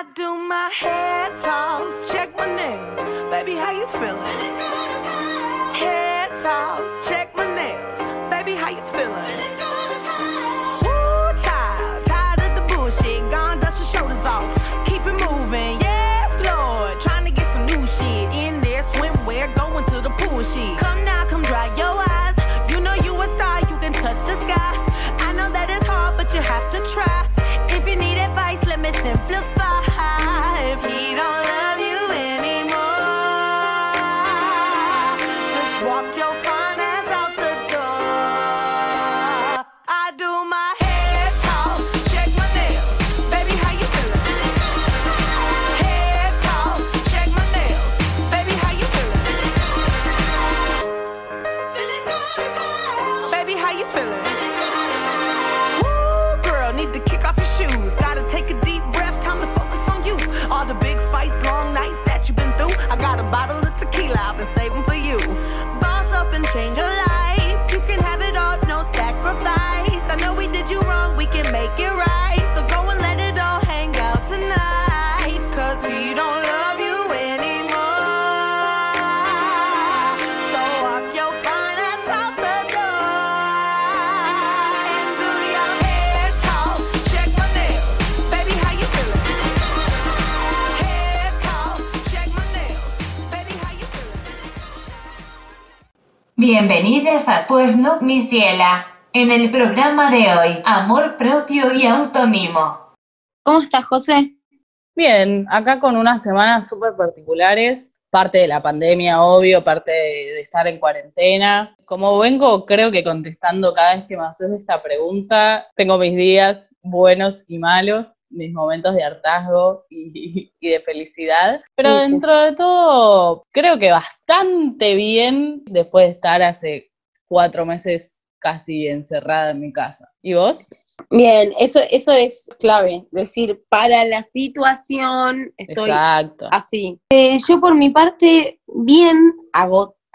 I do my hair toss, check my nails. Baby, how you feeling? Hair toss, Bienvenidas a Pues no, mi ciela. En el programa de hoy, amor propio y automimo. ¿Cómo estás, José? Bien, acá con unas semanas súper particulares, parte de la pandemia, obvio, parte de, de estar en cuarentena. Como vengo, creo que contestando cada vez que me haces esta pregunta, tengo mis días buenos y malos, mis momentos de hartazgo y, y de felicidad, pero Sí, sí. dentro de todo, creo que bastante bien después de estar hace cuatro meses casi encerrada en mi casa. ¿Y vos? Bien, eso, eso es clave, decir, para la situación estoy Exacto. así. Eh, yo por mi parte, bien,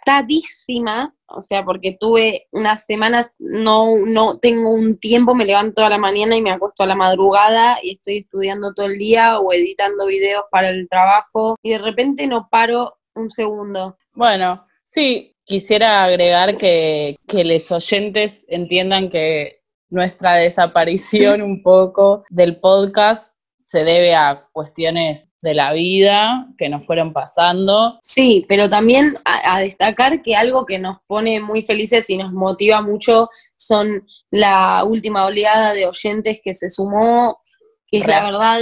agotadísima, o sea, porque tuve unas semanas, no, no tengo un tiempo, me levanto a la mañana y me acuesto a la madrugada y estoy estudiando todo el día o editando videos para el trabajo y de repente no paro un segundo. Bueno, sí, quisiera agregar que, que los oyentes entiendan que nuestra desaparición un poco del podcast se debe a cuestiones de la vida que nos fueron pasando. Sí, pero también a, a destacar que algo que nos pone muy felices y nos motiva mucho son la última oleada de oyentes que se sumó, que es la verdad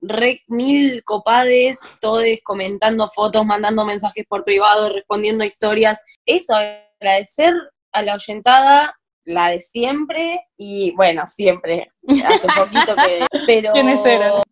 re mil copades, todos comentando fotos, mandando mensajes por privado, respondiendo historias. Eso, agradecer a la oyentada, la de siempre, y bueno, siempre, hace poquito que... Pero,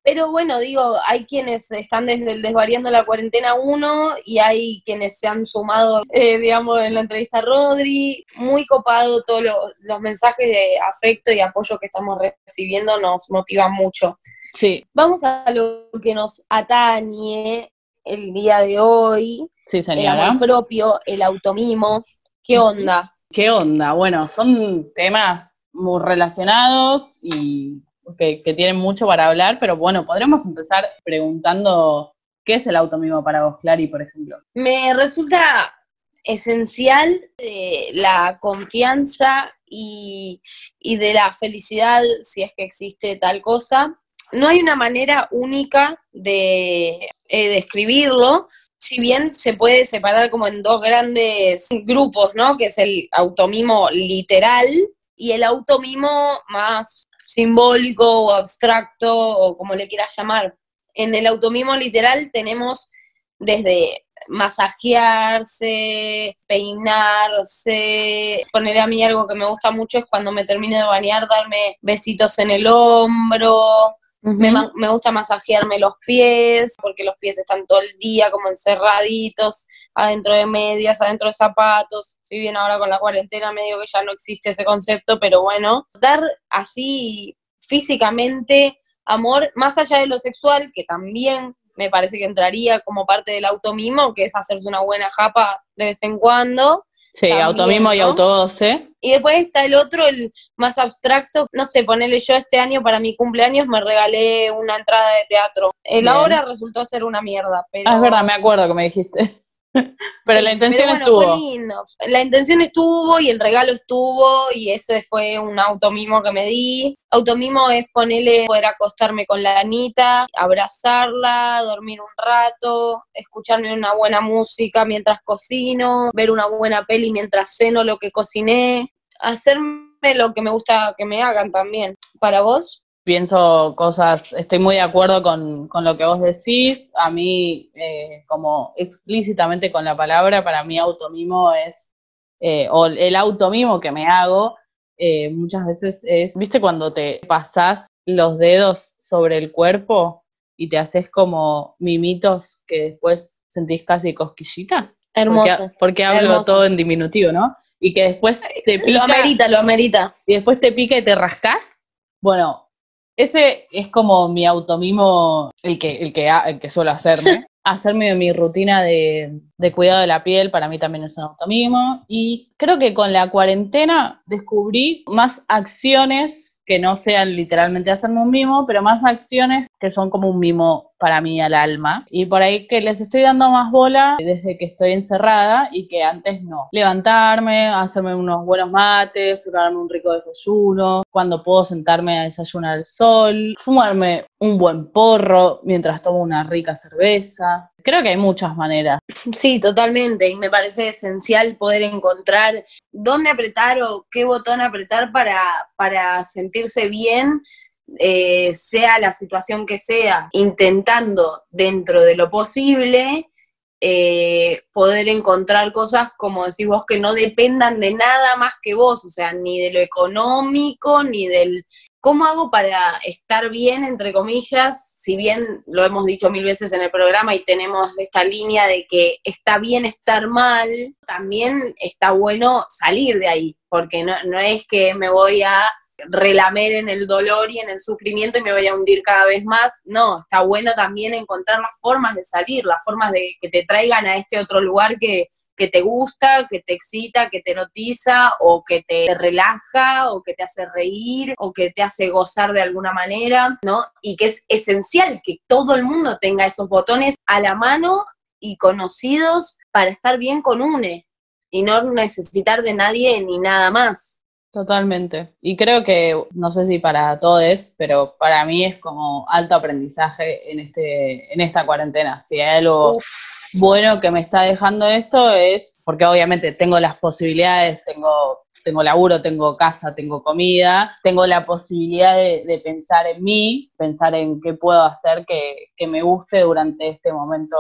pero bueno, digo, hay quienes están desde el Desvariando la Cuarentena 1 y hay quienes se han sumado, eh, digamos, en la entrevista a Rodri. Muy copado todos lo- los mensajes de afecto y apoyo que estamos recibiendo nos motivan mucho. Sí, Vamos a lo que nos atañe el día de hoy, sí, el amor propio, el automimo. ¿Qué onda? ¿Qué onda? Bueno, son temas muy relacionados y que, tienen mucho para hablar, pero bueno, podremos empezar preguntando qué es el automimo para vos, Clary, por ejemplo. Me resulta esencial de la confianza y, y de la felicidad, si es que existe tal cosa. No hay una manera única de eh, describirlo, si bien se puede separar como en dos grandes grupos, ¿no? Que es el automimo literal y el automimo más simbólico o abstracto o como le quieras llamar. En el automimo literal tenemos desde masajearse, peinarse. Poner a mí algo que me gusta mucho es cuando me termino de bañar, darme besitos en el hombro. Me, me gusta masajearme los pies, porque los pies están todo el día como encerraditos, adentro de medias, adentro de zapatos. Si bien ahora con la cuarentena medio que ya no existe ese concepto, pero bueno, dar así físicamente amor, más allá de lo sexual, que también me parece que entraría como parte del automimo, que es hacerse una buena japa de vez en cuando. Sí, También, automimo y ¿no? autogoce. Y después está el otro, el más abstracto, no sé, ponerle yo este año para mi cumpleaños me regalé una entrada de teatro. El Bien. ahora resultó ser una mierda, pero... Ah, es verdad, me acuerdo que me dijiste. pero Sí, la intención pero bueno, estuvo. Fue lindo. La intención estuvo y el regalo estuvo y ese fue un automimo que me di. Automimo es ponerle, poder acostarme con la Anita, abrazarla, dormir un rato, escucharme una buena música mientras cocino, ver una buena peli mientras ceno lo que cociné, hacerme lo que me gusta que me hagan también. ¿Para vos? Pienso cosas, estoy muy de acuerdo con, con lo que vos decís. A mí, eh, como explícitamente con la palabra, para mí automimo es, eh, o el automimo que me hago, eh, muchas veces es, ¿viste cuando te pasás los dedos sobre el cuerpo y te haces como mimitos que después sentís casi cosquillitas? Hermoso. Porque, porque hablo hermoso. todo en diminutivo, ¿no? Y que después te Lo pica amerita, lo amerita. y después te pica y te rascas. Bueno, ese es como mi automimo, el que, el que, el que suelo hacerme. Hacerme mi rutina de, de cuidado de la piel para mí también es un automimo. Y creo que con la cuarentena descubrí más acciones que no sean literalmente hacerme un mimo, pero más acciones que son como un mimo para mí al alma. Y por ahí que les estoy dando más bola desde que estoy encerrada y que antes no. Levantarme, hacerme unos buenos mates, prepararme un rico desayuno, cuando puedo sentarme a desayunar al sol, fumarme un buen porro mientras tomo una rica cerveza. Creo que hay muchas maneras. Sí, totalmente. Y me parece esencial poder encontrar dónde apretar o qué botón apretar para, para sentirse bien, eh, sea la situación que sea, intentando dentro de lo posible eh, poder encontrar cosas, como decís vos, que no dependan de nada más que vos, o sea, ni de lo económico, ni del... ¿Cómo hago para estar bien, entre comillas? Si bien lo hemos dicho mil veces en el programa y tenemos esta línea de que está bien estar mal, también está bueno salir de ahí, porque no, no es que me voy a relamer en el dolor y en el sufrimiento y me voy a hundir cada vez más. No, está bueno también encontrar las formas de salir, las formas de que te traigan a este otro lugar que, que te gusta, que te excita, que te erotiza o que te relaja o que te hace reír o que te hace gozar de alguna manera, ¿no? Y que es esencial que todo el mundo tenga esos botones a la mano y conocidos para estar bien con UNE y no necesitar de nadie ni nada más. Totalmente. Y creo que, no sé si para todos, pero para mí es como alto aprendizaje en este, en esta cuarentena. Si hay algo Uf, bueno que me está dejando esto es, porque obviamente tengo las posibilidades, tengo, tengo laburo, tengo casa, tengo comida, tengo la posibilidad de, pensar en mí, pensar en qué puedo hacer que, que me guste durante este momento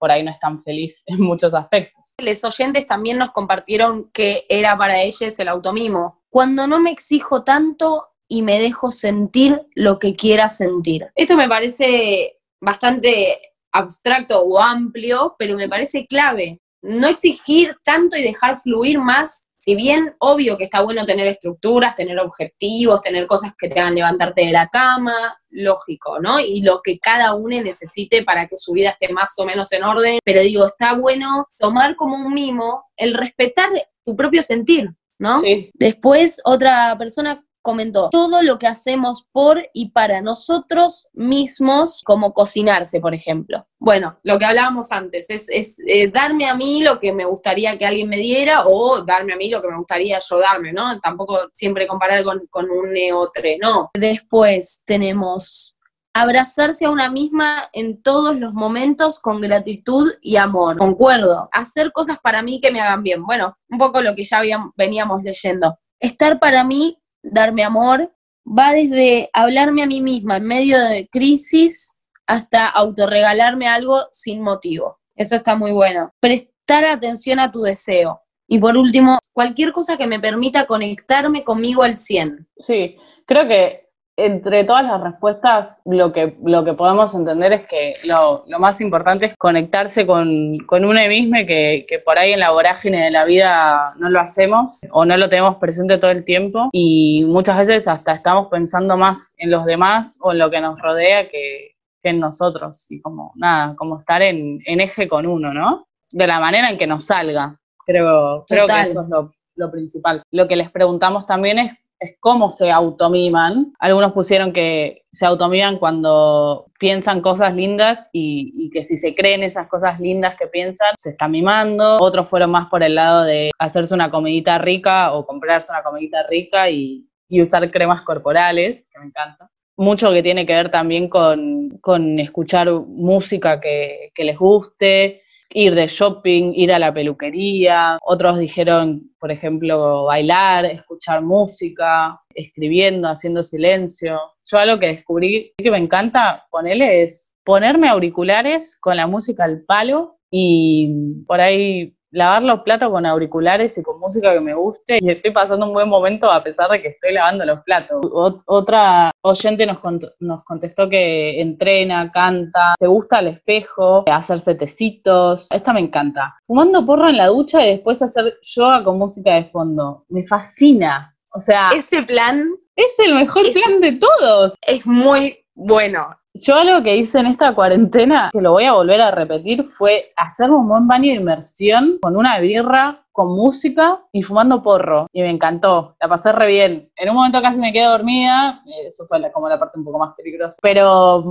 por ahí no es tan feliz en muchos aspectos. los oyentes también nos compartieron que era para ellos el automimo. Cuando no me exijo tanto y me dejo sentir lo que quiera sentir. Esto me parece bastante abstracto o amplio, pero me parece clave. No exigir tanto y dejar fluir más, si bien obvio que está bueno tener estructuras, tener objetivos, tener cosas que te hagan levantarte de la cama, lógico, ¿no? Y lo que cada uno necesite para que su vida esté más o menos en orden, pero digo, está bueno tomar como un mimo el respetar tu propio sentir, ¿no? Sí, Después otra persona comentó, todo lo que hacemos por y para nosotros mismos, como cocinarse, por ejemplo. Bueno, lo que hablábamos antes, es, eh, darme a mí lo que me gustaría que alguien me diera o darme a mí lo que me gustaría yo darme, ¿no? Tampoco siempre comparar con, con un neotre, no. Después tenemos abrazarse a una misma en todos los momentos con gratitud y amor. Concuerdo. Hacer cosas para mí que me hagan bien. Bueno, un poco lo que ya veníamos leyendo. Estar para mí, darme amor, va desde hablarme a mí misma en medio de crisis hasta autorregalarme algo sin motivo. Eso está muy bueno. Prestar atención a tu deseo. Y por último, cualquier cosa que me permita conectarme conmigo al 100. Sí, creo que entre todas las respuestas lo que, lo que podemos entender es que lo, lo más importante es conectarse con, con uno mismo que, que por ahí en la vorágine de la vida no lo hacemos o no lo tenemos presente todo el tiempo y muchas veces hasta estamos pensando más en los demás o en lo que nos rodea que, que en nosotros y como nada, como estar en, en eje con uno, ¿no? De la manera en que nos salga. Creo, creo que eso es lo, lo principal. Lo que les preguntamos también es, es cómo se automiman. Algunos pusieron que se automiman cuando piensan cosas lindas y, que si se creen esas cosas lindas que piensan, se están mimando. Otros fueron más por el lado de hacerse una comidita rica o comprarse una comidita rica y, usar cremas corporales, que me encanta mucho que tiene que ver también con, con escuchar música que, que, les guste, ir de shopping, ir a la peluquería. Otros dijeron, por ejemplo, bailar, escuchar música, escribiendo, haciendo silencio. Yo algo que descubrí que me encanta ponerle es ponerme auriculares con la música al palo y por ahí lavar los platos con auriculares y con música que me guste y estoy pasando un buen momento a pesar de que estoy lavando los platos. otra oyente nos, nos contestó que entrena, canta, se gusta al espejo, hacerse tecitos. Esta me encanta. Fumando porro en la ducha y después hacer yoga con música de fondo. Me fascina. O sea, ese plan es el mejor plan de todos. Es muy bueno. Yo algo que hice en esta cuarentena, que lo voy a volver a repetir, fue hacerme un buen baño de inmersión con una birra con música y fumando porro. Y me encantó, la pasé re bien. En un momento casi me quedé dormida, eh, eso fue como la parte un poco más peligrosa, pero,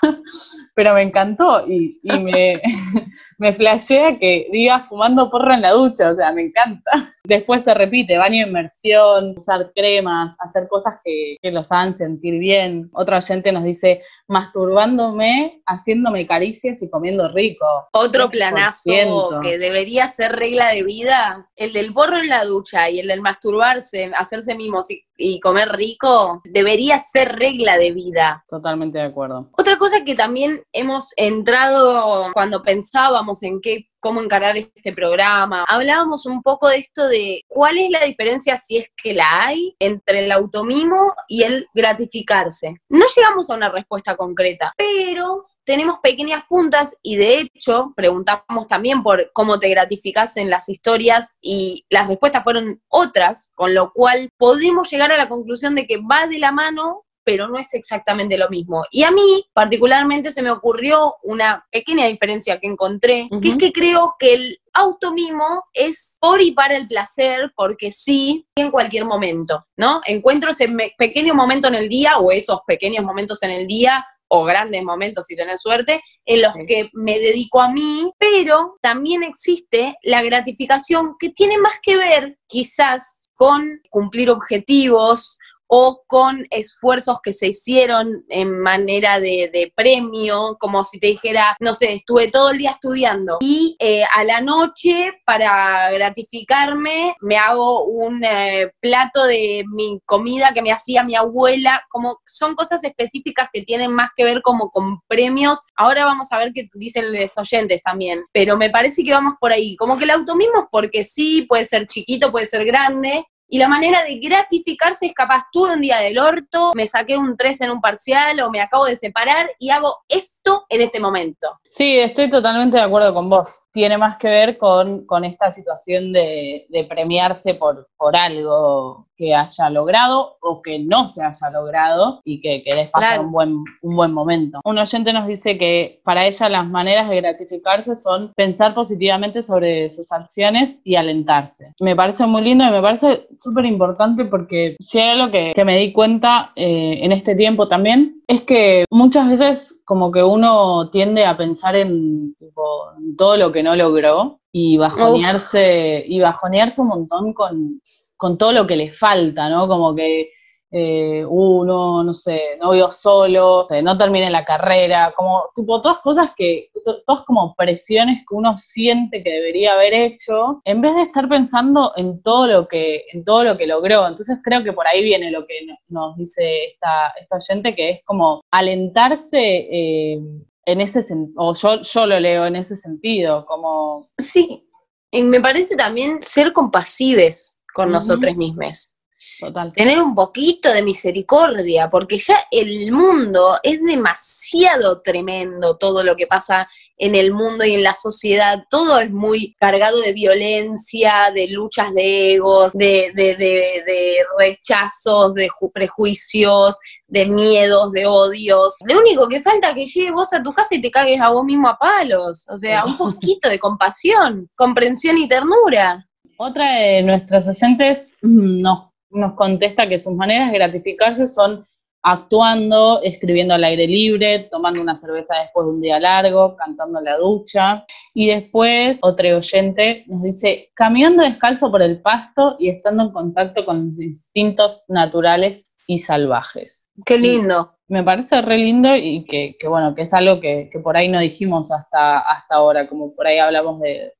pero me encantó y, y me, me flashea que diga fumando porro en la ducha, o sea, me encanta. Después se repite, baño de inmersión, usar cremas, hacer cosas que, que los hagan sentir bien. Otra oyente nos dice, masturbándome, haciéndome caricias y comiendo rico. Otro planazo que debería ser regla de vida el del borro en la ducha y el del masturbarse, hacerse mimos y, comer rico, debería ser regla de vida. Totalmente de acuerdo. Otra cosa que también hemos entrado cuando pensábamos en qué cómo encarar este programa. Hablábamos un poco de esto de cuál es la diferencia, si es que la hay, entre el automimo y el gratificarse. No llegamos a una respuesta concreta, pero tenemos pequeñas puntas y de hecho preguntamos también por cómo te gratificas en las historias y las respuestas fueron otras, con lo cual podemos llegar a la conclusión de que va de la mano pero no es exactamente lo mismo. Y a mí, particularmente, se me ocurrió una pequeña diferencia que encontré, que es que creo que el automimo es por y para el placer, porque sí, en cualquier momento, ¿no? Encuentro ese pequeño momento en el día o esos pequeños momentos en el día o grandes momentos si tenés suerte, en los que me dedico a mí, pero también existe la gratificación que tiene más que ver quizás con cumplir objetivos, o con esfuerzos que se hicieron en manera de, premio, como si te dijera, no sé, estuve todo el día estudiando y eh, a la noche para gratificarme me hago un eh, plato de mi comida que me hacía mi abuela, como son cosas específicas que tienen más que ver como con premios. Ahora vamos a ver qué dicen los oyentes también, pero me parece que vamos por ahí, como que el automismo porque sí, puede ser chiquito, puede ser grande, y la manera de gratificarse es capaz, tuve un día del orto, me saqué un 3 en un parcial o me acabo de separar y hago esto en este momento. Sí, estoy totalmente de acuerdo con vos. Tiene más que ver con, con esta situación de, de premiarse por, por algo que haya logrado o que no se haya logrado y que querés pasar un, buen, un buen momento. Un oyente nos dice que para ella las maneras de gratificarse son pensar positivamente sobre sus acciones y alentarse. Me parece muy lindo y me parece súper importante porque si hay algo que, que me di cuenta eh, en este tiempo también es que muchas veces como que uno tiende a pensar en, tipo, en todo lo que no logró y bajonearse, y bajonearse un montón con con todo lo que le falta, ¿no? Como que eh, uno, no sé, no vio solo, no termine la carrera, como tipo todas cosas que, todas como presiones que uno siente que debería haber hecho, en vez de estar pensando en todo lo que, en todo lo que logró. Entonces creo que por ahí viene lo que nos dice esta, esta oyente, que es como alentarse eh, en ese sentido, o yo, yo lo leo en ese sentido, como... Sí, y me parece también ser compasives con nosotros mismos. Total. Tener un poquito de misericordia, porque ya el mundo es demasiado tremendo, todo lo que pasa en el mundo y en la sociedad, todo es muy cargado de violencia, de luchas de egos, de, de, de, de rechazos, de prejuicios, de miedos, de odios. Lo único que falta es que llegues vos a tu casa y te cagues a vos mismo a palos. O sea, un poquito de compasión, comprensión y ternura. Otra de nuestras oyentes mm, nos, nos contesta que sus maneras de gratificarse son actuando, escribiendo al aire libre, tomando una cerveza después de un día largo, cantando en la ducha. Y después, otro oyente nos dice, caminando descalzo por el pasto y estando en contacto con los instintos naturales y salvajes. Qué lindo. Me parece re lindo y que, que bueno, que es algo que, que, por ahí no dijimos hasta, hasta ahora, como por ahí hablamos de,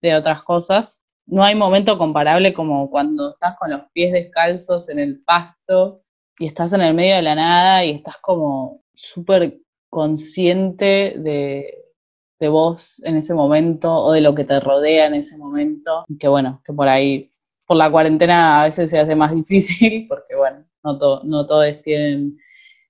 de otras cosas. No hay momento comparable como cuando estás con los pies descalzos en el pasto y estás en el medio de la nada y estás como súper consciente de, de vos en ese momento o de lo que te rodea en ese momento. Que bueno, que por ahí, por la cuarentena a veces se hace más difícil porque bueno, no, no todos tienen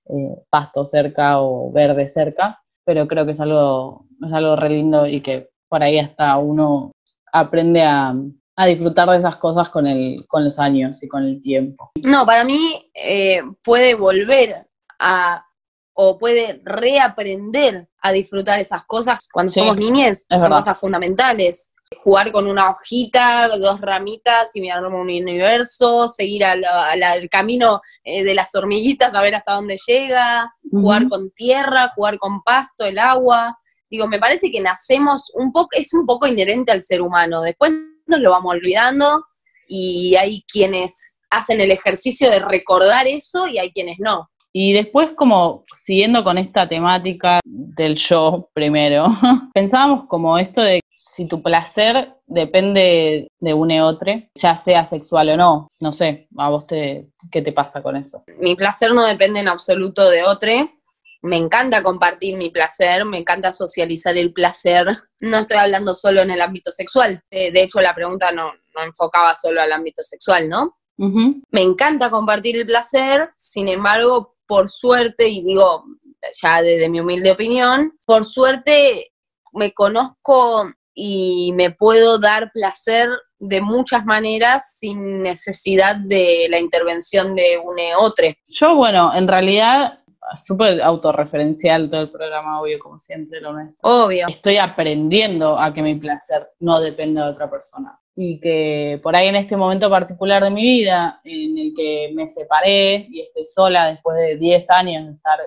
eh, pasto cerca o verde cerca, pero creo que es algo, es algo re lindo y que por ahí hasta uno aprende a, a disfrutar de esas cosas con, el, con los años y con el tiempo. No, para mí eh, puede volver a o puede reaprender a disfrutar esas cosas cuando Sí, somos niñes, son verdad. cosas fundamentales. Jugar con una hojita, dos ramitas y mirar un universo, seguir al, al- al camino eh, de las hormiguitas a ver hasta dónde llega, jugar con tierra, jugar con pasto, el agua. Digo, me parece que nacemos un poco, es un poco inherente al ser humano. Después nos lo vamos olvidando y hay quienes hacen el ejercicio de recordar eso y hay quienes no. Y después, como siguiendo con esta temática del yo primero, pensábamos como esto de si tu placer depende de un e otro, ya sea sexual o no. No sé, a vos te, ¿qué te pasa con eso? Mi placer no depende en absoluto de otro. Me encanta compartir mi placer, me encanta socializar el placer. No estoy hablando solo en el ámbito sexual. Eh, De hecho, la pregunta no, no enfocaba solo al ámbito sexual, ¿no? Me encanta compartir el placer, sin embargo, por suerte, y digo ya desde mi humilde opinión, por suerte me conozco y me puedo dar placer de muchas maneras sin necesidad de la intervención de un otro. Yo, bueno, en realidad, súper autorreferencial todo el programa, obvio, como siempre, lo nuestro. Obvio. estoy aprendiendo a que mi placer no dependa de otra persona. Y que por ahí en este momento particular de mi vida, en el que me separé y estoy sola después de 10 años de estar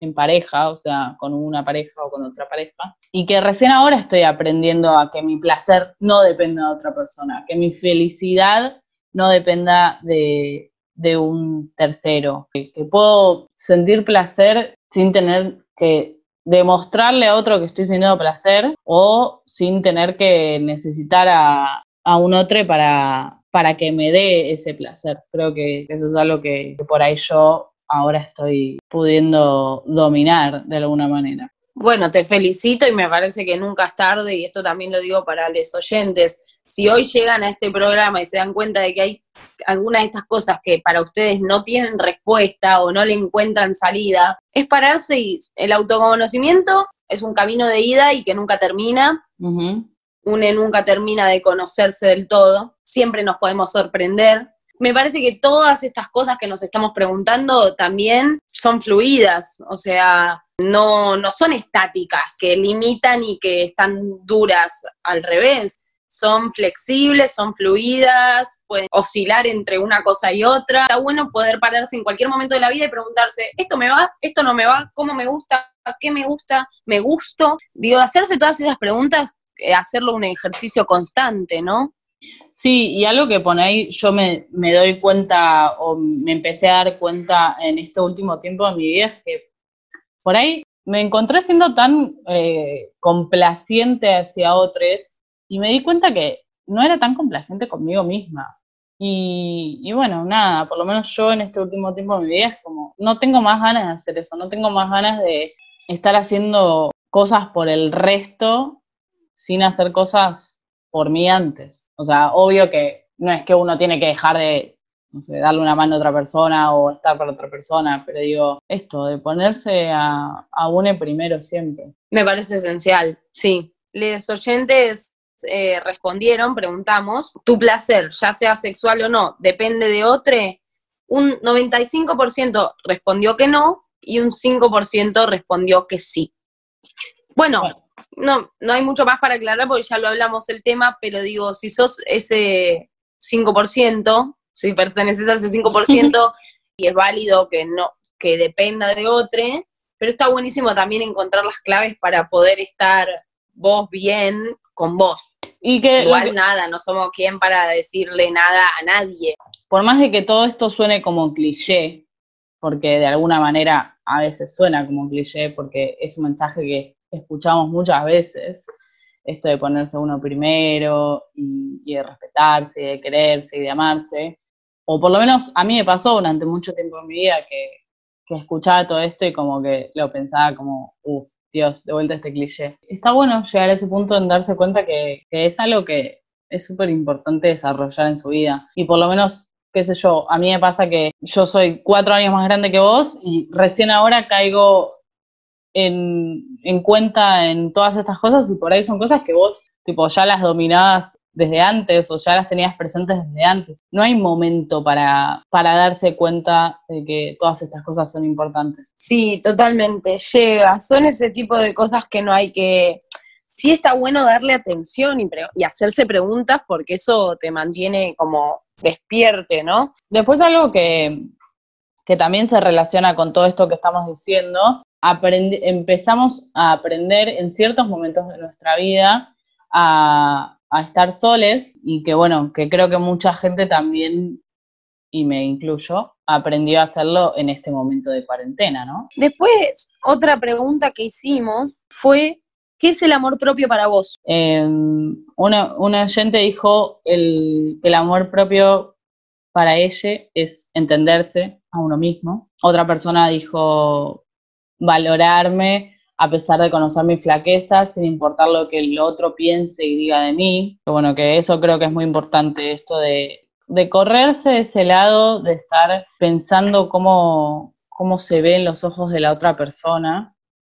en pareja, o sea, con una pareja o con otra pareja, y que recién ahora estoy aprendiendo a que mi placer no dependa de otra persona, que mi felicidad no dependa de, de un tercero, que, que puedo sentir placer sin tener que demostrarle a otro que estoy sintiendo placer o sin tener que necesitar a, a un otro para, para que me dé ese placer. Creo que eso es algo que, que por ahí yo ahora estoy pudiendo dominar de alguna manera. Bueno, te felicito y me parece que nunca es tarde, y esto también lo digo para los oyentes. Si hoy llegan a este programa y se dan cuenta de que hay algunas de estas cosas que para ustedes no tienen respuesta o no le encuentran salida, es pararse y el autoconocimiento es un camino de ida y que nunca termina. Ujú. Une nunca termina de conocerse del todo. Siempre nos podemos sorprender. Me parece que todas estas cosas que nos estamos preguntando también son fluidas, o sea, no, no son estáticas, que limitan y que están duras, al revés. Son flexibles, son fluidas, pueden oscilar entre una cosa y otra. Está bueno poder pararse en cualquier momento de la vida y preguntarse, ¿esto me va? ¿Esto no me va? ¿Cómo me gusta? ¿Qué me gusta? ¿Me gusto? Digo, hacerse todas esas preguntas, eh, hacerlo un ejercicio constante, ¿no? Sí, y algo que pone ahí, yo me, me doy cuenta o me empecé a dar cuenta en este último tiempo de mi vida, es que por ahí me encontré siendo tan eh, complaciente hacia otros y me di cuenta que no era tan complaciente conmigo misma. Y, y bueno, nada, por lo menos yo en este último tiempo de mi vida es como, no tengo más ganas de hacer eso, no tengo más ganas de estar haciendo cosas por el resto sin hacer cosas por mí antes. O sea, obvio que no es que uno tiene que dejar de, no sé, darle una mano a otra persona o estar para otra persona, pero digo, esto, de ponerse a, a une primero siempre. Me parece esencial, sí. Les oyentes eh, respondieron, preguntamos, ¿tu placer, ya sea sexual o no, depende de otro? Un 95% respondió que no y un 5% respondió que sí. Bueno, Bueno. No, no hay mucho más para aclarar porque ya lo hablamos el tema, pero digo, si sos ese 5%, si perteneces a ese 5%, y es válido que no, que dependa de otro, pero está buenísimo también encontrar las claves para poder estar vos bien con vos. Y que Igual nada, no somos quien para decirle nada a nadie. por más de que todo esto suene como cliché, porque de alguna manera a veces suena como cliché, porque es un mensaje que escuchamos muchas veces, esto de ponerse uno primero y, de respetarse, y de quererse y de amarse, o por lo menos a mí me pasó durante mucho tiempo en mi vida que, que escuchaba todo esto y como que lo pensaba como, uff, Dios, de vuelta a este cliché. Está bueno llegar a ese punto en darse cuenta que, que es algo que es súper importante desarrollar en su vida. Y por lo menos, qué sé yo, a mí me pasa que yo soy cuatro años más grande que vos y recién ahora caigo en, en cuenta en todas estas cosas y por ahí son cosas que vos, tipo, ya las dominabas desde antes o ya las tenías presentes desde antes. No hay momento para, para darse cuenta de que todas estas cosas son importantes. Sí, totalmente, llega. Son ese tipo de cosas que no hay que... Sí está bueno darle atención y, pre- y hacerse preguntas porque eso te mantiene como despierte, ¿no? Después algo que, que también se relaciona con todo esto que estamos diciendo, empezamos a aprender en ciertos momentos de nuestra vida a, a estar soles y que bueno, que creo que mucha gente también, y me incluyo, aprendió a hacerlo en este momento de cuarentena, ¿no? Después, otra pregunta que hicimos fue, ¿qué es el amor propio para vos? Eh, una, una oyente dijo el, el amor propio para ella es entenderse a uno mismo. Otra persona dijo valorarme a pesar de conocer mis flaquezas, sin importar lo que el otro piense y diga de mí. Bueno, que eso creo que es muy importante, esto de, de correrse ese lado, de estar pensando cómo, cómo se ve en los ojos de la otra persona.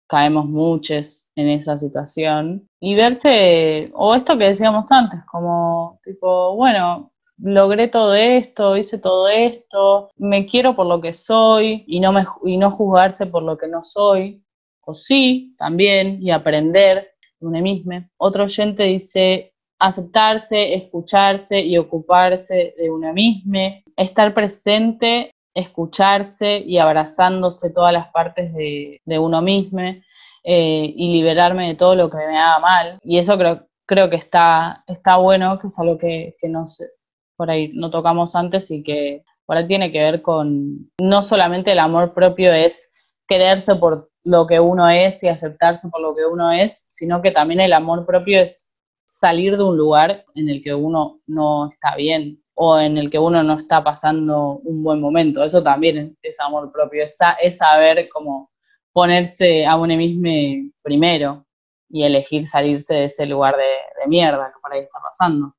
Caemos muchos en esa situación. Y verse, o esto que decíamos antes, como tipo, bueno, logré todo esto, hice todo esto, me quiero por lo que soy y no, me, y no juzgarse por lo que no soy, o sí, también, y aprender de uno mismo. Otro oyente dice aceptarse, escucharse y ocuparse de uno mismo, estar presente, escucharse y abrazándose todas las partes de, de uno mismo eh, y liberarme de todo lo que me haga mal. Y eso creo, creo que está, está bueno, que es algo que, que no sé, por ahí no tocamos antes y que por ahí tiene que ver con no solamente el amor propio es quererse por lo que uno es y aceptarse por lo que uno es, sino que también el amor propio es salir de un lugar en el que uno no está bien o en el que uno no está pasando un buen momento. Eso también es, amor propio, es, es saber cómo ponerse a uno mismo primero y elegir salirse de ese lugar de, de mierda que por ahí está pasando.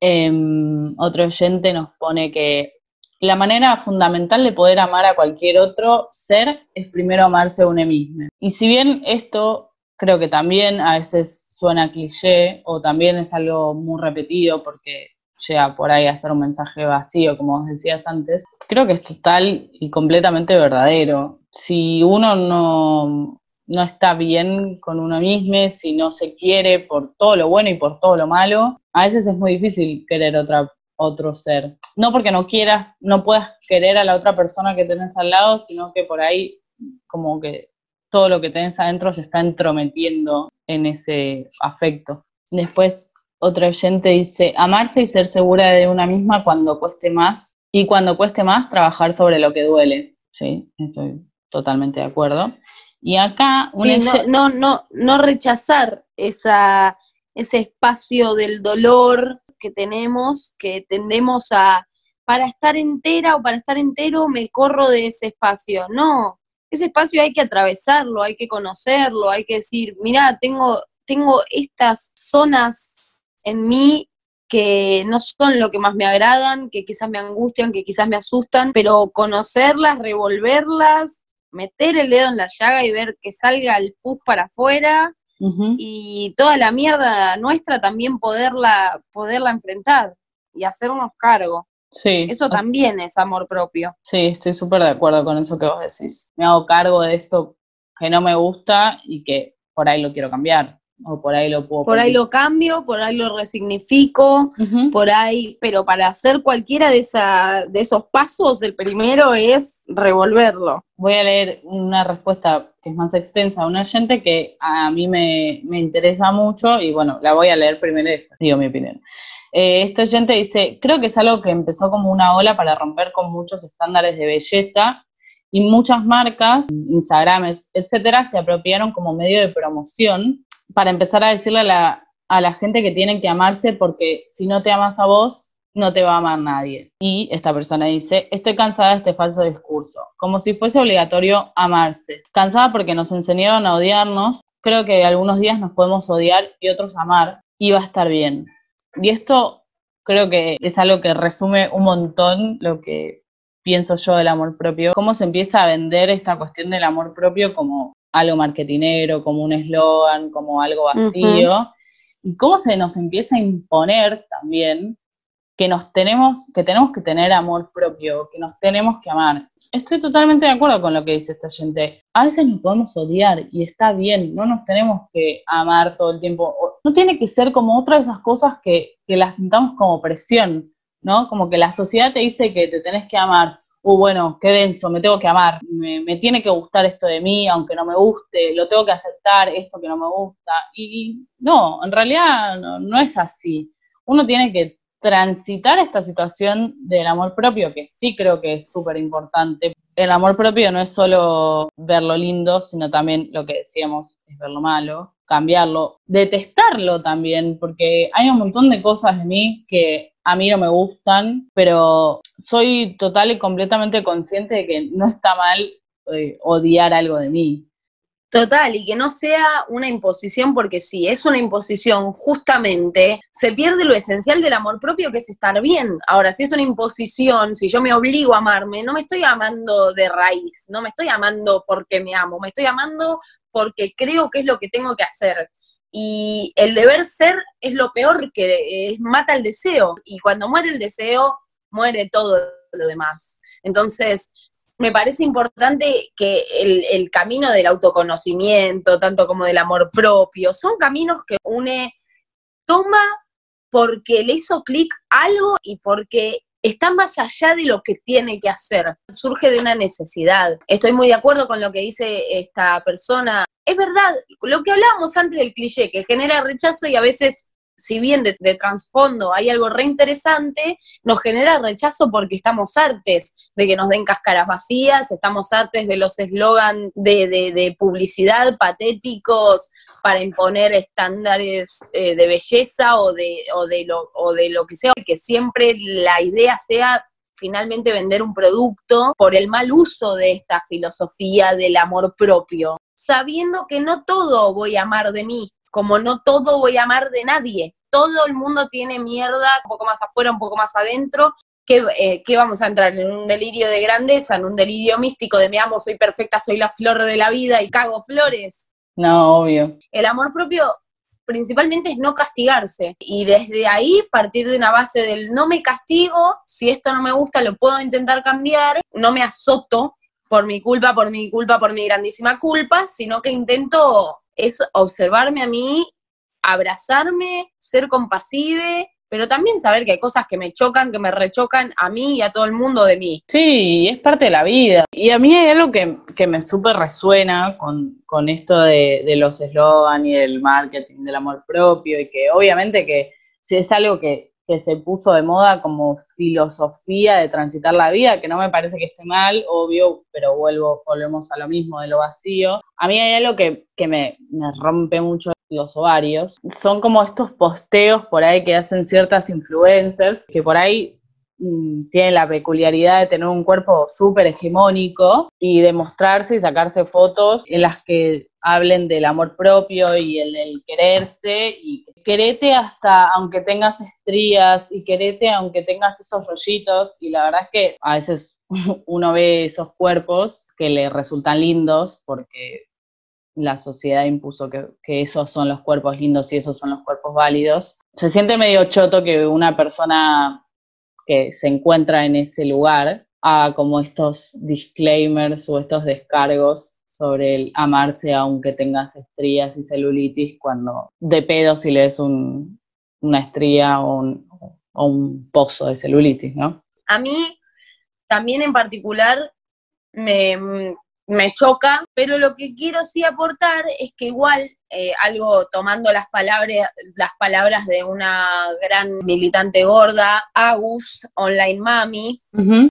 Em, otro oyente nos pone que la manera fundamental de poder amar a cualquier otro ser es primero amarse a uno mismo. Y si bien esto creo que también a veces suena cliché o también es algo muy repetido porque llega por ahí a ser un mensaje vacío, como vos decías antes, creo que es total y completamente verdadero. Si uno no, no está bien con uno mismo, si no se quiere por todo lo bueno y por todo lo malo, a veces es muy difícil querer otra, otro ser. No porque no quieras, no puedas querer a la otra persona que tenés al lado, sino que por ahí como que todo lo que tenés adentro se está entrometiendo en ese afecto. Después, otro oyente dice, amarse y ser segura de una misma cuando cueste más, y cuando cueste más, trabajar sobre lo que duele. Sí, estoy totalmente de acuerdo. Y acá, Sí, no, no, no, no rechazar esa, ese espacio del dolor que tenemos, que tendemos a, para estar entera o para estar entero me corro de ese espacio. No, ese espacio hay que atravesarlo, hay que conocerlo, hay que decir, mira, tengo, tengo estas zonas en mí que no son lo que más me agradan, que quizás me angustian, que quizás me asustan, pero conocerlas, revolverlas, meter el dedo en la llaga y ver que salga el pus para afuera y toda la mierda nuestra también poderla, poderla enfrentar y hacernos cargo. Sí, Eso también es amor propio. Sí, estoy súper de acuerdo con eso que vos decís. Me hago cargo de esto que no me gusta y que por ahí lo quiero cambiar, o por ahí lo puedo... Por ahí lo cambio, por ahí lo resignifico, por ahí, pero para hacer cualquiera de, esa, de esos pasos, el primero es revolverlo. Voy a leer una respuesta que es más extensa a un oyente que a mí me, me interesa mucho y bueno, la voy a leer primero y digo mi opinión. Eh, este oyente dice, creo que es algo que empezó como una ola para romper con muchos estándares de belleza y muchas marcas, Instagrames, etcétera, se apropiaron como medio de promoción para empezar a decirle a la, a la gente que tienen que amarse porque si no te amas a vos, no te va a amar nadie. Y esta persona dice, estoy cansada de este falso discurso, como si fuese obligatorio amarse. Cansada porque nos enseñaron a odiarnos, creo que algunos días nos podemos odiar y otros amar y va a estar bien. Y esto creo que es algo que resume un montón lo que pienso yo del amor propio, cómo se empieza a vender esta cuestión del amor propio como algo marketinero, como un eslogan, como algo vacío, y cómo se nos empieza a imponer también que nos tenemos, que tenemos que tener amor propio, que nos tenemos que amar. Estoy totalmente de acuerdo con lo que dice esta gente. A veces nos podemos odiar y está bien, no nos tenemos que amar todo el tiempo. No tiene que ser como otra de esas cosas que, que las sintamos como presión, ¿no? Como que la sociedad te dice que te tenés que amar. Uh, bueno, qué denso, me tengo que amar, me, tiene que gustar esto de mí, aunque no me guste, lo tengo que aceptar, esto que no me gusta. Y, y no, en realidad no, no es así. Uno tiene que transitar esta situación del amor propio, que sí creo que es súper importante. El amor propio no es solo ver lo lindo, sino también lo que decíamos, es ver lo malo, cambiarlo, detestarlo también, porque hay un montón de cosas de mí que a mí no me gustan, pero soy total y completamente consciente de que no está mal eh, odiar algo de mí. Total, y que no sea una imposición, porque si es una imposición, justamente se pierde lo esencial del amor propio, que es estar bien. Ahora, si es una imposición, si yo me obligo a amarme, no me estoy amando de raíz, no me estoy amando porque me amo, me estoy amando porque creo que es lo que tengo que hacer. Y el deber ser es lo peor que mata el deseo. Y cuando muere el deseo, muere todo lo demás. Entonces, me parece importante que el, el camino del autoconocimiento, tanto como del amor propio, son caminos que une, toma porque le hizo clic algo y porque está más allá de lo que tiene que hacer, surge de una necesidad. Estoy muy de acuerdo con lo que dice esta persona. Es verdad, lo que hablábamos antes del cliché, que genera rechazo y a veces si bien de, de trasfondo hay algo reinteresante, nos genera rechazo porque estamos hartes de que nos den cáscaras vacías, estamos hartes de los eslogan de, de, de, publicidad patéticos para imponer estándares eh, de belleza o de, o, de lo, o de lo que sea, que siempre la idea sea finalmente vender un producto por el mal uso de esta filosofía del amor propio, sabiendo que no todo voy a amar de mí, como no todo voy a amar de nadie. Todo el mundo tiene mierda, un poco más afuera, un poco más adentro. ¿Qué, eh, ¿Qué, vamos a entrar? ¿En un delirio de grandeza, en un delirio místico de me amo, soy perfecta, soy la flor de la vida y cago flores? No, obvio. El amor propio principalmente es no castigarse. Y desde ahí partir de una base del no me castigo, si esto no me gusta lo puedo intentar cambiar, no me azoto por mi culpa, por mi culpa, por mi grandísima culpa, sino que intento es observarme a mí, abrazarme, ser compasive, pero también saber que hay cosas que me chocan, que me rechocan a mí y a todo el mundo de mí. Sí, es parte de la vida. Y a mí hay algo que, que me súper resuena con, con, esto de, de los eslogan y del marketing, del amor propio, y que obviamente que si es algo que, que se puso de moda como filosofía de transitar la vida, que no me parece que esté mal, obvio, pero vuelvo, volvemos a lo mismo de lo vacío. A mí hay algo que, que me, me rompe mucho los ovarios. Son como estos posteos por ahí que hacen ciertas influencers, que por ahí mmm, tienen la peculiaridad de tener un cuerpo súper hegemónico y de mostrarse y sacarse fotos en las que hablen del amor propio y el, el quererse y querete hasta aunque tengas estrías y querete aunque tengas esos rollitos y la verdad es que a veces uno ve esos cuerpos que le resultan lindos porque la sociedad impuso que, esos son los cuerpos lindos y esos son los cuerpos válidos. Se siente medio choto que una persona que se encuentra en ese lugar haga como estos disclaimers o estos descargos sobre el amarse aunque tengas estrías y celulitis cuando de pedo si lees un, una estría un, o un pozo de celulitis, ¿no? A mí también en particular me, me choca, pero lo que quiero sí aportar es que igual, eh, algo tomando las palabras, las palabras de una gran militante gorda, Agus, Online Mami,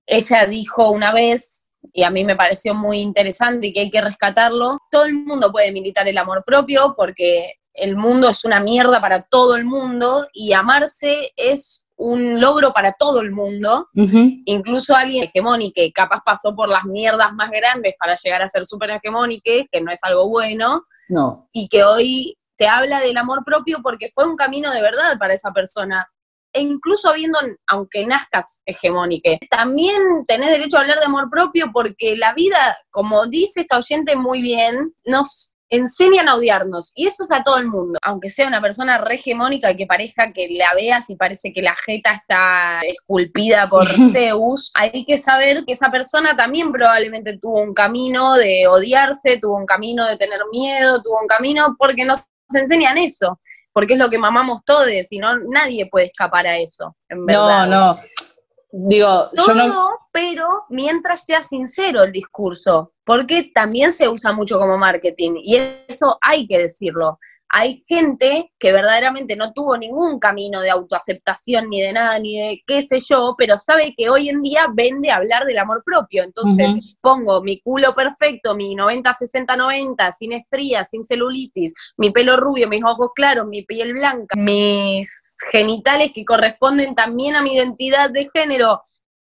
ella dijo una vez, y a mí me pareció muy interesante y que hay que rescatarlo, todo el mundo puede militar el amor propio porque el mundo es una mierda para todo el mundo y amarse es un logro para todo el mundo, incluso alguien hegemónico capaz pasó por las mierdas más grandes para llegar a ser súper hegemónico, que no es algo bueno, no. y que hoy te habla del amor propio porque fue un camino de verdad para esa persona. E incluso habiendo, aunque nazcas hegemónica, también tenés derecho a hablar de amor propio porque la vida, como dice esta oyente muy bien, nos enseñan a odiarnos. Y eso es a todo el mundo. Aunque sea una persona regemónica y que parezca que la veas y parece que la jeta está esculpida por Zeus, hay que saber que esa persona también probablemente tuvo un camino de odiarse, tuvo un camino de tener miedo, tuvo un camino porque nos enseñan eso. Porque es lo que mamamos todos y no nadie puede escapar a eso. no, no. Digo, yo no... pero mientras sea sincero el discurso, porque también se usa mucho como marketing y eso hay que decirlo. Hay gente que verdaderamente no tuvo ningún camino de autoaceptación ni de nada, ni de qué sé yo, pero sabe que hoy en día vende hablar del amor propio. Entonces pongo mi culo perfecto, mi 90-60-90, sin estrías, sin celulitis, mi pelo rubio, mis ojos claros, mi piel blanca, mis genitales que corresponden también a mi identidad de género,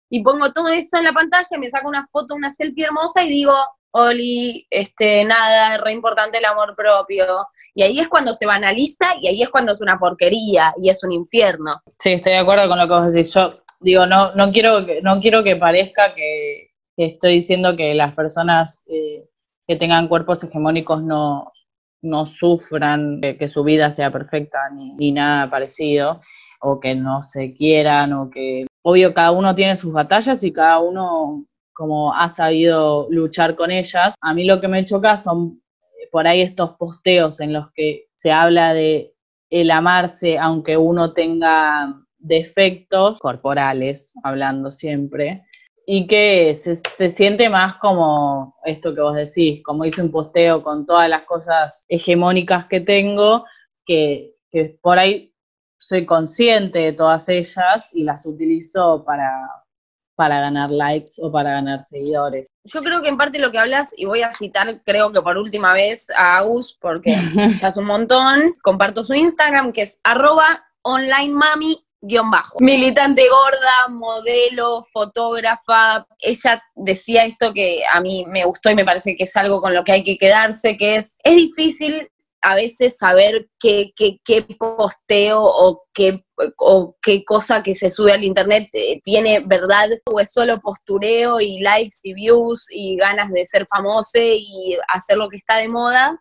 y pongo todo eso en la pantalla, me saco una foto, una selfie hermosa y digo, Oli, este, nada, es re importante el amor propio. Y ahí es cuando se banaliza y ahí es cuando es una porquería y es un infierno. Sí, estoy de acuerdo con lo que vos decís. Yo digo, no, no quiero no quiero que parezca que, estoy diciendo que las personas eh, que tengan cuerpos hegemónicos no, no sufran, que, su vida sea perfecta ni, ni nada parecido, o que no se quieran, o que obvio cada uno tiene sus batallas y cada uno como ha sabido luchar con ellas. A mí lo que me choca son eh, por ahí estos posteos en los que se habla de el amarse aunque uno tenga defectos corporales, hablando siempre, y que se, se, siente más como esto que vos decís, como hice un posteo con todas las cosas hegemónicas que tengo, que, que por ahí soy consciente de todas ellas y las utilizo para, para ganar likes o para ganar seguidores. Yo creo que en parte lo que hablas, y voy a citar creo que por última vez a Agus, porque ya es un montón, comparto su Instagram, que es arroba online mami guion bajo. Militante gorda, modelo, fotógrafa. Ella decía esto que a mí me gustó y me parece que es algo con lo que hay que quedarse, que es, es difícil a veces saber qué, qué, qué posteo o qué, o qué cosa que se sube al internet eh, tiene verdad o es solo postureo y likes y views y ganas de ser famoso y hacer lo que está de moda.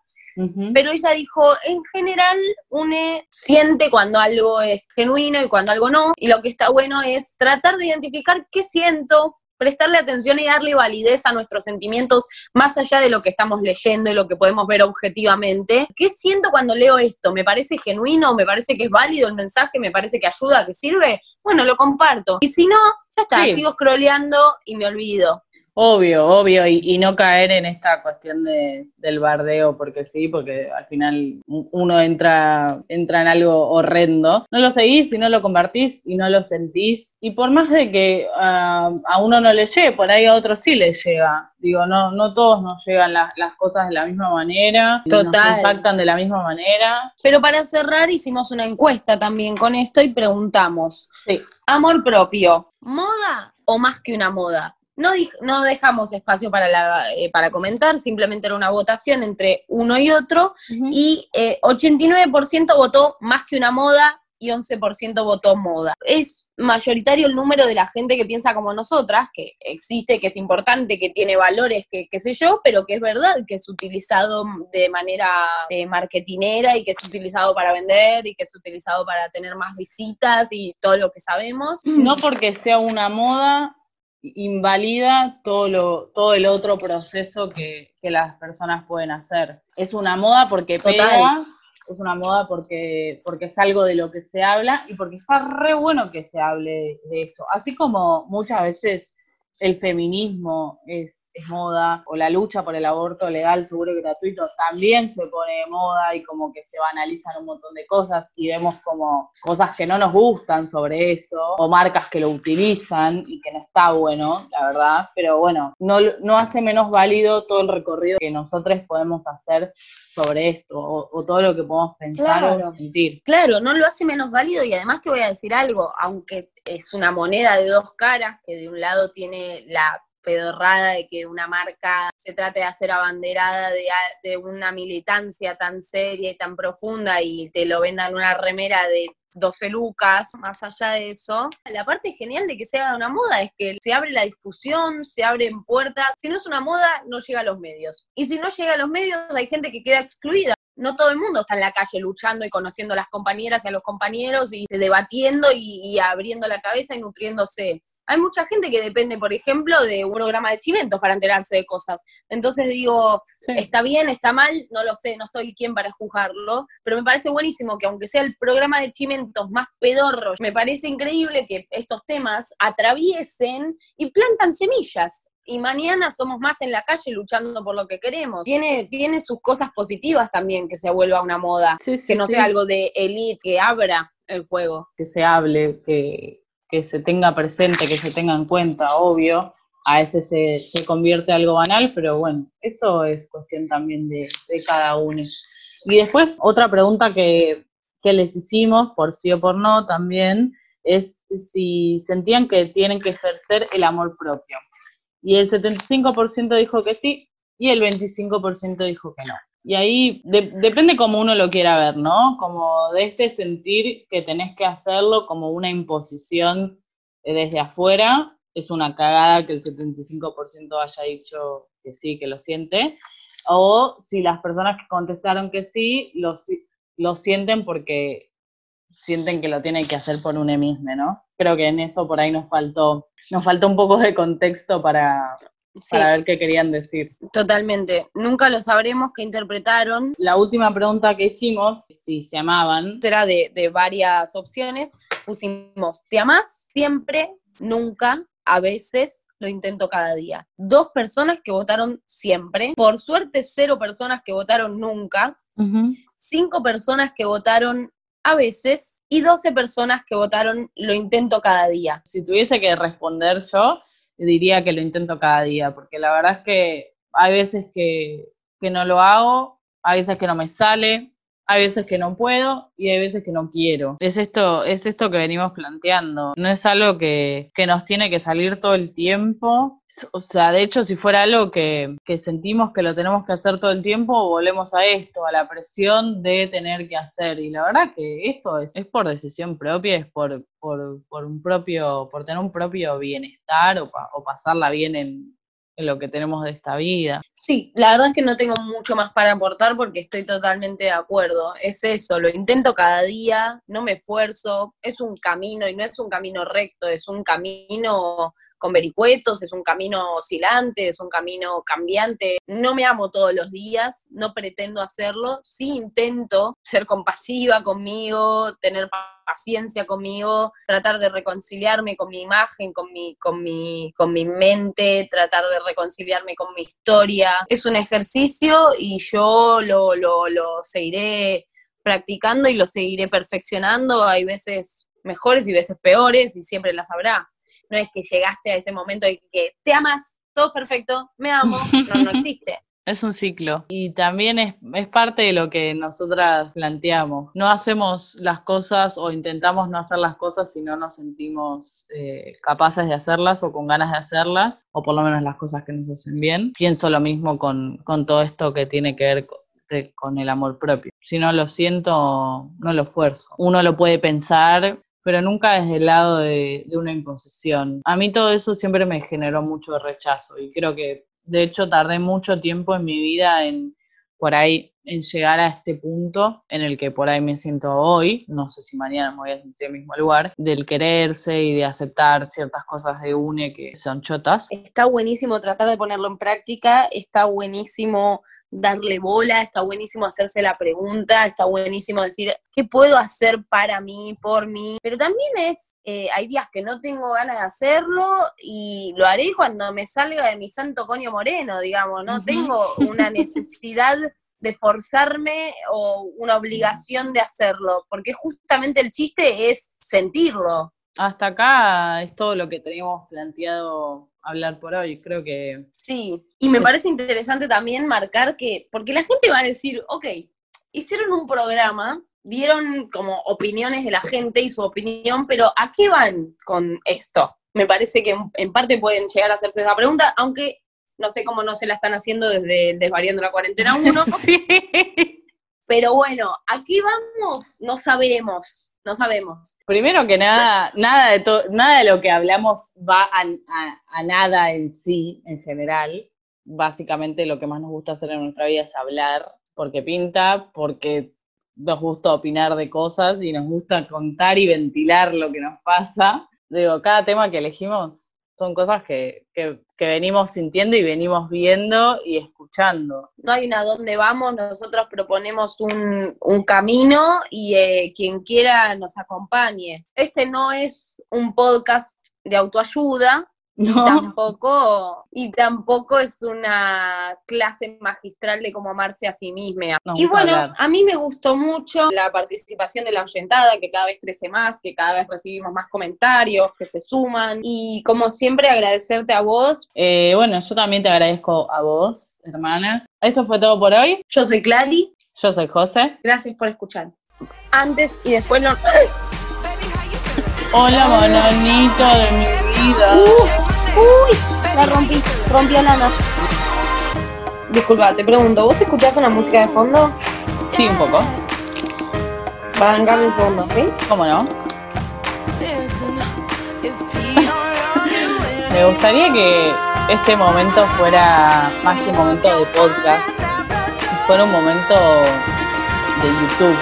Pero ella dijo, en general, une siente cuando algo es genuino y cuando algo no. Y lo que está bueno es tratar de identificar qué siento, prestarle atención y darle validez a nuestros sentimientos más allá de lo que estamos leyendo y lo que podemos ver objetivamente. ¿Qué siento cuando leo esto? ¿Me parece genuino? ¿Me parece que es válido el mensaje? ¿Me parece que ayuda, que sirve? Bueno, lo comparto. Y si no, ya está, sigo scrolleando y me olvido. Obvio, obvio, y, no caer en esta cuestión de, del bardeo, porque sí, porque al final uno entra, entra en algo horrendo. No lo seguís y no lo compartís y no lo sentís. Y por más de que ah, a uno no le llegue, por ahí a otro sí le llega. Digo, no, no todos nos llegan las cosas de la misma manera, Total. nos impactan de la misma manera. Pero para cerrar, hicimos una encuesta también con esto y preguntamos: sí. ¿amor propio, moda o más que una moda? No, no dejamos espacio para, la, eh, para comentar, simplemente era una votación entre uno y otro, y 89% eh, votó más que una moda y 11% votó moda. Es mayoritario el número de la gente que piensa como nosotras, que existe, que es importante, que tiene valores, que qué sé yo, pero que es verdad que es utilizado de manera eh, marketinera y que es utilizado para vender y que es utilizado para tener más visitas y todo lo que sabemos. No porque sea una moda invalida todo, lo, todo el otro proceso que, las personas pueden hacer. Es una moda porque pega, es una moda porque, porque es algo de lo que se habla y porque está re bueno que se hable de eso. Así como muchas veces el feminismo es, moda, o la lucha por el aborto legal, seguro y gratuito, también se pone de moda y como que se banalizan un montón de cosas y vemos como cosas que no nos gustan sobre eso, o marcas que lo utilizan y que no está bueno, la verdad, pero bueno, no, no hace menos válido todo el recorrido que nosotros podemos hacer sobre esto, o, todo lo que podemos pensar o sentir. Claro, no lo hace menos válido y además te voy a decir algo, aunque es una moneda de dos caras, que de un lado tiene la pedorrada de que una marca se trate de hacer abanderada de, una militancia tan seria y tan profunda y te lo vendan una remera de 12 lucas, más allá de eso. La parte genial de que sea una moda es que se abre la discusión, se abren puertas. Si no es una moda, no llega a los medios. Y si no llega a los medios, hay gente que queda excluida no todo el mundo está en la calle luchando y conociendo a las compañeras y a los compañeros y debatiendo y, abriendo la cabeza y nutriéndose. Hay mucha gente que depende, por ejemplo, de un programa de chimentos para enterarse de cosas. Entonces digo, está bien, está mal, no lo sé, no soy quien para juzgarlo, pero me parece buenísimo que aunque sea el programa de chimentos más pedorro, me parece increíble que estos temas atraviesen y plantan semillas y mañana somos más en la calle luchando por lo que queremos. Tiene, tiene sus cosas positivas también que se vuelva una moda, que no sea algo de elite, que abra el fuego. Que se hable, que, se tenga presente, que se tenga en cuenta, obvio. A veces se, convierte en algo banal, pero bueno, eso es cuestión también de, cada uno. Y después, otra pregunta que, que les hicimos, por sí o por no también, es si sentían que tienen que ejercer el amor propio. Y el 75% dijo que sí y el 25% dijo que no. Y ahí depende cómo uno lo quiera ver, ¿no? Como de este sentir que tenés que hacerlo como una imposición desde afuera, es una cagada que el 75% haya dicho que sí, que lo siente. O si las personas que contestaron que sí, lo, lo sienten porque sienten que lo tienen que hacer por un mismo, ¿no? Creo que en eso por ahí nos faltó nos falta un poco de contexto para, ver qué querían decir. Totalmente. Nunca lo sabremos qué interpretaron. La última pregunta que hicimos, si se amaban. Era de, de varias opciones. Pusimos, ¿te amas? Siempre, nunca, a veces, lo intento cada día. Dos personas que votaron siempre. Por suerte, cero personas que votaron nunca. Cinco personas que votaron a veces y 12 personas que votaron lo intento cada día. Si tuviese que responder yo, diría que lo intento cada día, porque la verdad es que hay veces que, que no lo hago, hay veces que no me sale, hay veces que no puedo y hay veces que no quiero. Es esto, es esto que venimos planteando. No es algo que, que nos tiene que salir todo el tiempo. O sea, de hecho, si fuera algo que, que, sentimos que lo tenemos que hacer todo el tiempo, volvemos a esto, a la presión de tener que hacer. Y la verdad que esto es, es por decisión propia, es por, por, por un propio, por tener un propio bienestar o, o pasarla bien en, en lo que tenemos de esta vida. Sí, la verdad es que no tengo mucho más para aportar porque estoy totalmente de acuerdo. Es eso, lo intento cada día, no me esfuerzo, es un camino y no es un camino recto, es un camino con vericuetos, es un camino oscilante, es un camino cambiante. No me amo todos los días, no pretendo hacerlo, sí intento ser compasiva conmigo, tener paciencia conmigo, tratar de reconciliarme con mi imagen, con mi, con mi, con mi mente, tratar de reconciliarme con mi historia. Es un ejercicio y yo lo, lo, lo seguiré practicando y lo seguiré perfeccionando. Hay veces mejores y veces peores y siempre las habrá. No es que llegaste a ese momento de que te amas, todo perfecto, me amo, no, no existe. Es un ciclo y también es, parte de lo que nosotras planteamos. No hacemos las cosas o intentamos no hacer las cosas si no nos sentimos eh, capaces de hacerlas o con ganas de hacerlas, o por lo menos las cosas que nos hacen bien. Pienso lo mismo con, con todo esto que tiene que ver con, el amor propio. Si no lo siento, no lo esfuerzo. Uno lo puede pensar, pero nunca desde el lado de una imposición. A mí todo eso siempre me generó mucho rechazo y creo que de hecho, tardé mucho tiempo en mi vida en por ahí en llegar a este punto en el que por ahí me siento hoy, no sé si mañana me voy a sentir en el mismo lugar, del quererse y de aceptar ciertas cosas de UNE que son chotas. Está buenísimo tratar de ponerlo en práctica, está buenísimo darle bola, está buenísimo hacerse la pregunta, está buenísimo decir, ¿qué puedo hacer para mí, por mí? Pero también es, eh, hay días que no tengo ganas de hacerlo y lo haré cuando me salga de mi santo coño moreno, digamos, no tengo una necesidad de forzarme o una obligación de hacerlo, porque justamente el chiste es sentirlo. Hasta acá es todo lo que teníamos planteado hablar por hoy. Creo que. Sí, y me parece interesante también marcar que, porque la gente va a decir, ok, hicieron un programa, dieron como opiniones de la gente y su opinión, pero ¿a qué van con esto? Me parece que en parte pueden llegar a hacerse esa pregunta, aunque no sé cómo no se la están haciendo desde Desvariando la Cuarentena 1. Pero bueno, ¿a qué vamos? No sabemos no sabemos. Primero que nada, nada de, nada de lo que hablamos va a, nada en sí, en general. Básicamente lo que más nos gusta hacer en nuestra vida es hablar, porque pinta, porque nos gusta opinar de cosas y nos gusta contar y ventilar lo que nos pasa. Digo, cada tema que elegimos son cosas que, que, venimos sintiendo y venimos viendo y escuchando. No hay una dónde vamos, nosotros proponemos un, un camino y eh, quien quiera nos acompañe. Este no es un podcast de autoayuda, no. Tampoco, y tampoco es una clase magistral de cómo amarse a sí misma. y bueno, a mí me gustó mucho la participación de la oyentada, que cada vez crece más, que cada vez recibimos más comentarios, que se suman. Y como siempre, agradecerte a vos. Eh, bueno, yo también te agradezco a vos, hermana. Eso fue todo por hoy. Yo soy Clary. Yo soy José. Gracias por escuchar. Antes y después no. Hola, mononito de mi vida. Uh. Uy, la rompí, rompió lana. Disculpa, te pregunto, ¿vos escuchás una música de fondo? Sí, un poco. Bancame un segundo, ¿sí? ¿Cómo no? Me gustaría que este momento fuera más que un momento de podcast, fuera un momento de YouTube,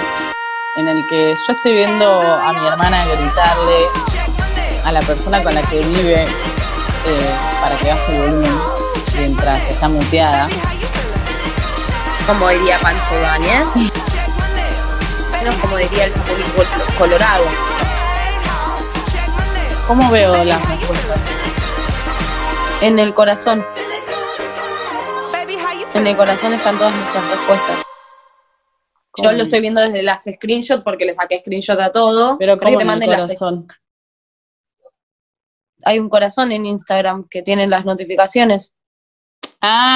en el que yo estoy viendo a mi hermana gritarle a la persona con la que vive eh, para que baje el volumen mientras está muteada. Como diría Pancho Ibáñez. No, como diría el Chapulín Colorado. ¿Cómo veo las respuestas? En el corazón. En el corazón están todas nuestras respuestas. Yo lo estoy viendo desde las screenshots porque le saqué screenshot a todo. Pero ¿cómo te manden las hay un corazón en Instagram que tiene las notificaciones. Ah,